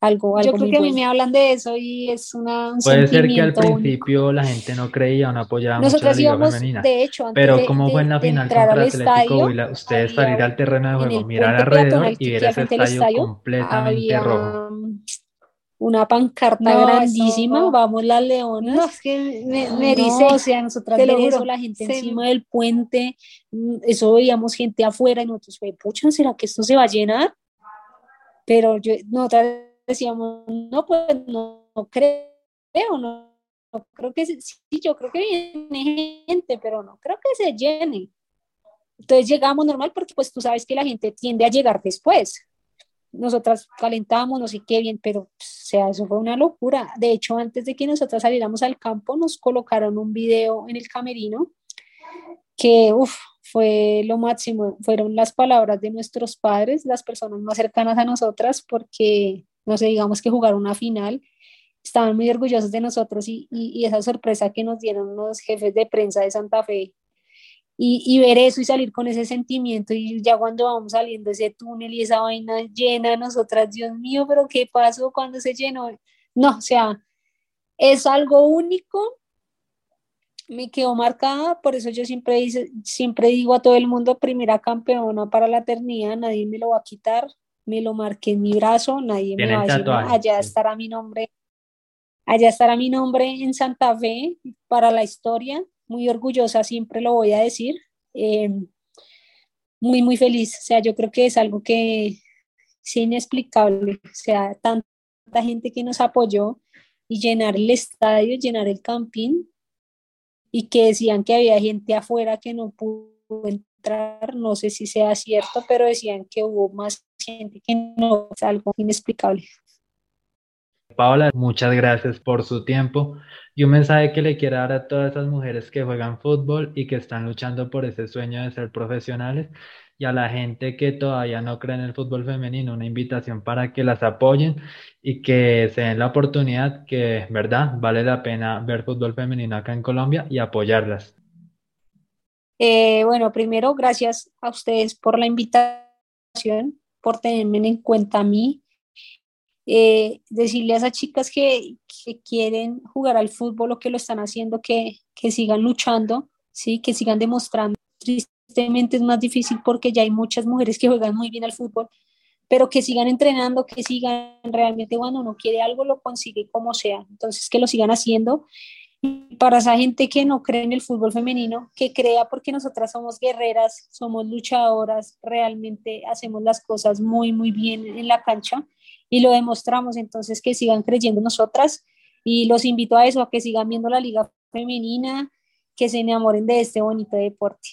algo, Yo creo que a mí me hablan de eso y es una. Puede ser que al principio la gente no creía o no apoyaba mucho la Liga Femenina. De hecho, pero como fue en la final contra Atlético Huila, ustedes salir al terreno de juego, mirar alrededor y ver ese estadio, completamente rojo una pancarta grandísima, vamos las leonas. No, es que me, dice, o sea, nosotras te eso, la gente encima del puente, mm, eso veíamos gente afuera y nosotros, pucha, ¿será que esto se va a llenar? Pero yo, nosotras decíamos, no, pues no, creo, no, creo que sí, yo creo que viene gente, pero no creo que se llene. Entonces llegamos normal porque pues tú sabes que la gente tiende a llegar después. Nosotras calentamos, no sé qué bien, pero o sea, eso fue una locura. De hecho, antes de que nosotras saliéramos al campo, nos colocaron un video en el camerino que, uff, fue lo máximo. Fueron las palabras de nuestros padres, las personas más cercanas a nosotras, porque no sé, digamos que jugar una final, estaban muy orgullosos de nosotros y, y, esa sorpresa que nos dieron los jefes de prensa de Santa Fe y, y, ver eso y salir con ese sentimiento y ya cuando vamos saliendo ese túnel y esa vaina llena, nosotras, Dios mío, pero ¿qué pasó cuando se llenó? No, o sea, es algo único, me quedó marcada, por eso yo siempre, dice, siempre digo a todo el mundo, primera campeona para la eternidad, nadie me lo va a quitar, me lo marqué en mi brazo, nadie me va a decir, allá estará mi nombre, allá estará mi nombre en Santa Fe para la historia, muy orgullosa, siempre lo voy a decir, eh, muy, muy feliz, o sea, yo creo que es algo que es inexplicable, o sea, tanta gente que nos apoyó y llenar el estadio, llenar el campín y que decían que había gente afuera que no pudo no sé si sea cierto, pero decían que hubo más gente que no, es algo inexplicable. Paola, muchas gracias por su tiempo y un mensaje que le quiero dar a todas esas mujeres que juegan fútbol y que están luchando por ese sueño de ser profesionales y a la gente que todavía no cree en el fútbol femenino, una invitación para que las apoyen y que se den la oportunidad que, verdad, vale la pena ver fútbol femenino acá en Colombia y apoyarlas. Eh, bueno, primero, gracias a ustedes por la invitación, por tenerme en cuenta a mí. Eh, decirle a esas chicas que, quieren jugar al fútbol o que lo están haciendo, que, que sigan luchando, ¿sí? que sigan demostrando. Tristemente es más difícil porque ya hay muchas mujeres que juegan muy bien al fútbol, pero que sigan entrenando, que sigan realmente cuando uno quiere algo lo consigue como sea. Entonces, que lo sigan haciendo para esa gente que no cree en el fútbol femenino, que crea porque nosotras somos guerreras, somos luchadoras, realmente hacemos las cosas muy, muy bien en la cancha y lo demostramos, entonces que sigan creyendo nosotras y los invito a eso, a que sigan viendo la liga femenina, que se enamoren de este bonito deporte.